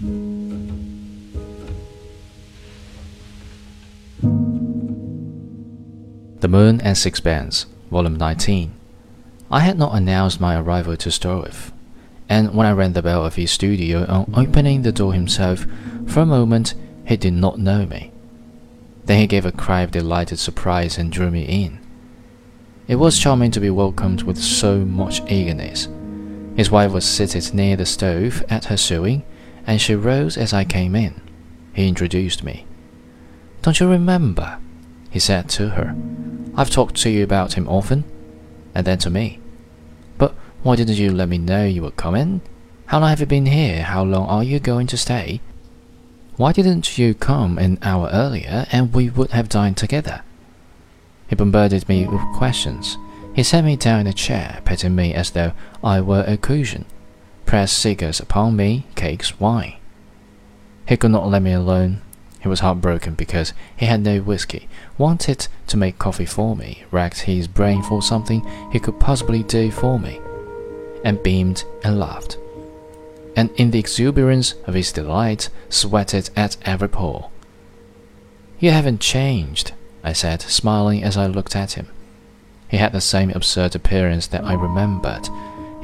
The Moon and Sixpence, Volume 19. I had not announced my arrival to Stroeve, and when I rang the bell of his studio on opening the door himself, for a moment he did not know me. Then he gave a cry of delighted surprise and drew me in. It was charming to be welcomed with so much eagerness. His wife was seated near the stove at her sewing, and she rose as I came in. He introduced me. Don't you remember? he said to her. I've talked to you about him often. And then to me. But why didn't you let me know you were coming? How long have you been here? How long are you going to stay? Why didn't you come an hour earlier and we would have dined together? He bombarded me with questions. He set me down in a chair, petting me as though I were a cushion, pressed cigars upon me, cakes, wine. He could not let me alone. He was heartbroken because he had no whiskey, wanted to make coffee for me, racked his brain for something he could possibly do for me, and beamed and laughed. And in the exuberance of his delight, sweated at every pore. You haven't changed, I said, smiling as I looked at him. He had the same absurd appearance that I remembered.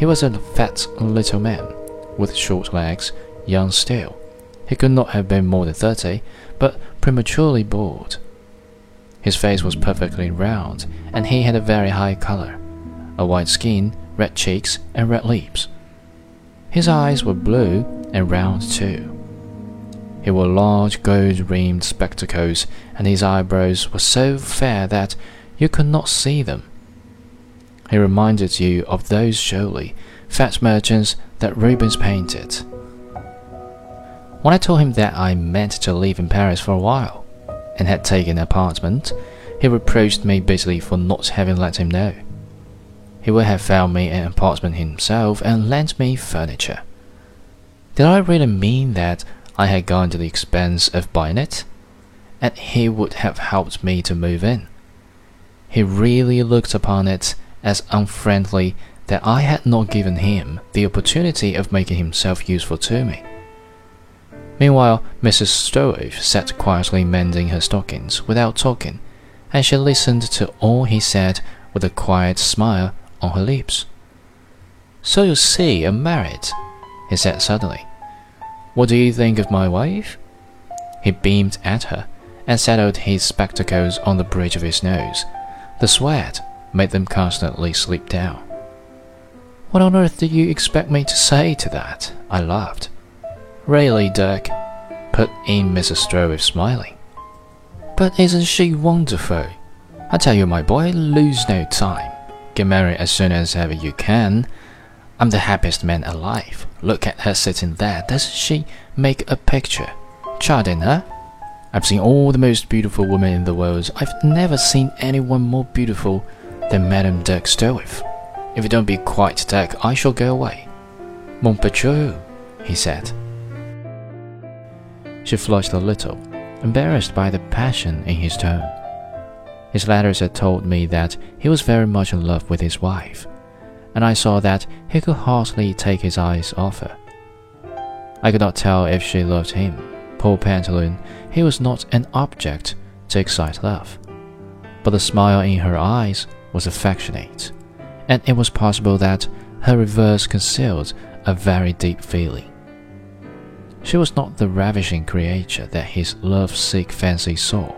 He was a fat little man, with short legs, young still. He could not have been more than thirty, but prematurely bald. His face was perfectly round, and he had a very high color a white skin, red cheeks, and red lips. His eyes were blue and round too. He wore large gold rimmed spectacles, and his eyebrows were so fair that you could not see them. He reminded you of those showy, fat merchants that Rubens painted. When I told him that I meant to live in Paris for a while, and had taken an apartment, he reproached me bitterly for not having let him know. He would have found me an apartment himself and lent me furniture. Did I really mean that I had gone to the expense of buying it? And he would have helped me to move in. He really looked upon it as unfriendly that I had not given him the opportunity of making himself useful to me. Meanwhile, Mrs. Stroeve sat quietly mending her stockings without talking, and she listened to all he said with a quiet smile on her lips. So you see, I'm married, he said suddenly. What do you think of my wife? He beamed at her and settled his spectacles on the bridge of his nose. The sweat made them constantly sleep down. What on earth do you expect me to say to that? I laughed. Really, Dirk, put in Mrs. Stroeve, smiling. But isn't she wonderful? I tell you, my boy, lose no time. Get married as soon as ever you can. I'm the happiest man alive. Look at her sitting there. Doesn't she make a picture? Chardin, huh? I've seen all the most beautiful women in the world. I've never seen anyone more beautiful than Madame Dirk Stroeve. If you don't be quite Dirk, I shall go away. Mon patron, he said. She flushed a little, embarrassed by the passion in his tone. His letters had told me that he was very much in love with his wife, and I saw that he could hardly take his eyes off her. I could not tell if she loved him. Poor Pantaloon, he was not an object to excite love. But the smile in her eyes was affectionate, and it was possible that her reverse concealed a very deep feeling. She was not the ravishing creature that his love-sick fancy saw,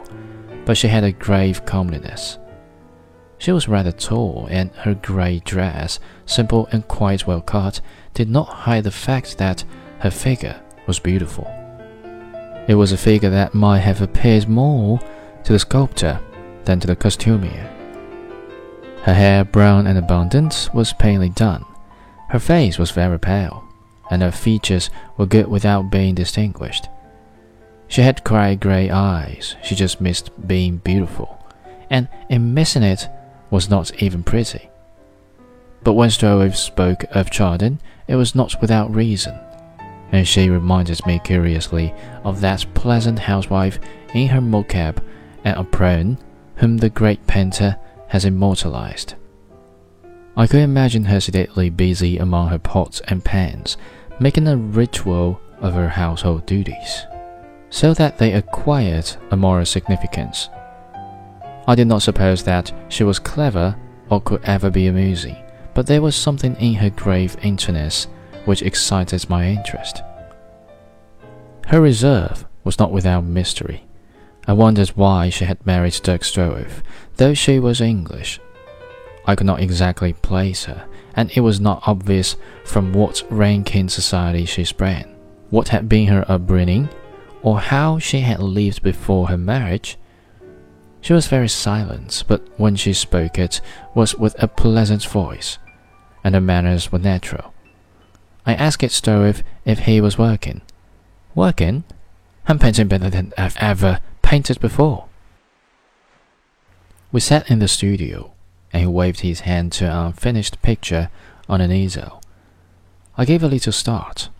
but she had a grave comeliness. She was rather tall, and her grey dress, simple and quite well cut, did not hide the fact that her figure was beautiful. It was a figure that might have appeared more to the sculptor than to the costumier. Her hair, brown and abundant, was plainly done. Her face was very pale, and her features were good without being distinguished. She had quite grey eyes, she just missed being beautiful, and in missing it was not even pretty. But when Stroeve spoke of Chardin, it was not without reason, and she reminded me curiously of that pleasant housewife in her mobcap and apron whom the great painter has immortalized. I could imagine her sedately busy among her pots and pans, making a ritual of her household duties, so that they acquired a moral significance. I did not suppose that she was clever or could ever be amusing, but there was something in her grave interness which excited my interest. Her reserve was not without mystery. I wondered why she had married Dirk Stroeve, though she was English. I could not exactly place her, and it was not obvious from what rank in society she sprang, what had been her upbringing, or how she had lived before her marriage. She was very silent, but when she spoke it was with a pleasant voice, and her manners were natural. I asked Stroeve if he was working. Working? I'm painting better than I've ever painted before. We sat in the studio, and he waved his hand to an unfinished picture on an easel. I gave a little start.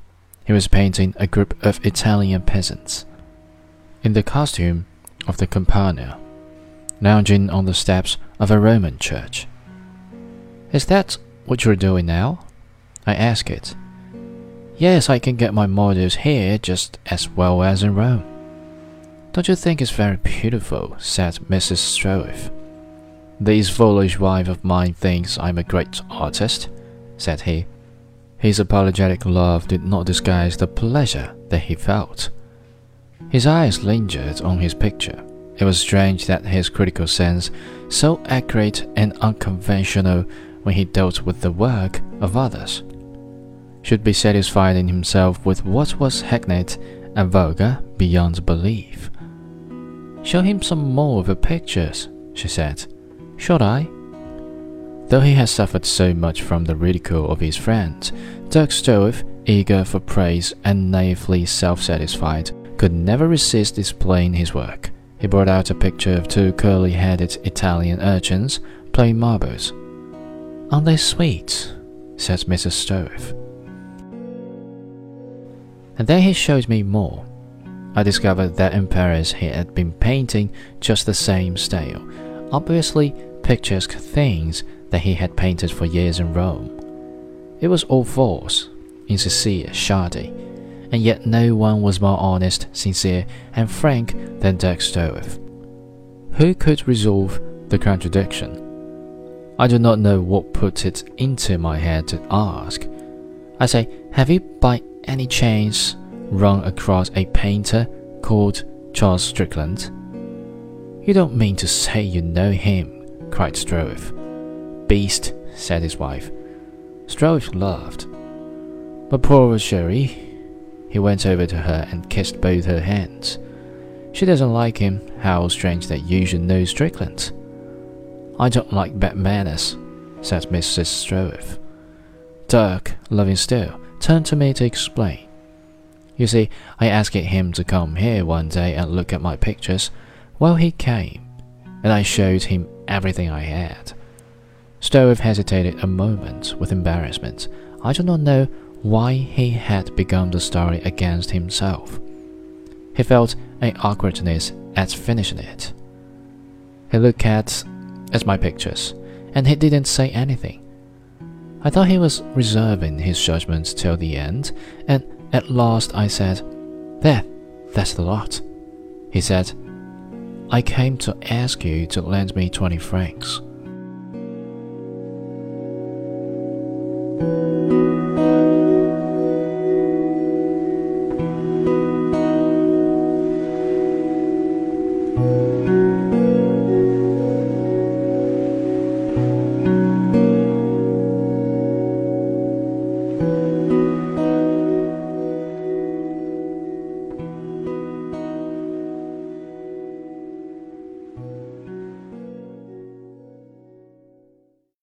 He was painting a group of Italian peasants in the costume of the Campagna, lounging on the steps of a Roman church. Is that what you're doing now? I asked it. Yes, I can get my models here just as well as in Rome. Don't you think it's very beautiful? said Mrs. Stroeve. This foolish wife of mine thinks I'm a great artist, said he. His apologetic laugh did not disguise the pleasure that he felt. His eyes lingered on his picture. It was strange that his critical sense, so accurate and unconventional when he dealt with the work of others, should be satisfied in himself with what was hackneyed and vulgar beyond belief. Show him some more of your pictures, she said. Should I? Though he had suffered so much from the ridicule of his friends, Dirk Stroeve, eager for praise and naively self satisfied, could never resist displaying his work. He brought out a picture of two curly headed Italian urchins playing marbles. Aren't they sweet? said Mrs. Stroeve. And then he showed me more. I discovered that in Paris he had been painting just the same style, obviously picturesque things that he had painted for years in Rome. It was all false, insincere, shoddy, and yet no one was more honest, sincere, and frank than Dirk Stroeve. Who could resolve the contradiction? I do not know what put it into my head to ask. I say, have you by any chance run across a painter called Charles Strickland? You don't mean to say you know him, cried Stroeve. Beast, said his wife. Stroeve laughed. But poor Cherie. He went over to her and kissed both her hands. She doesn't like him. How strange that you should know Strickland. I don't like bad manners, said Mrs. Stroeve. Dirk, loving still, turned to me to explain. You see, I asked him to come here one day and look at my pictures. Well, he came, and I showed him everything I had. Stroeve hesitated a moment with embarrassment. I do not know why he had begun the story against himself. He felt an awkwardness at finishing it. He looked at, at my pictures, and he didn't say anything. I thought he was reserving his judgment till the end, and at last I said, There, that's the lot. He said, I came to ask you to lend me 20 francs.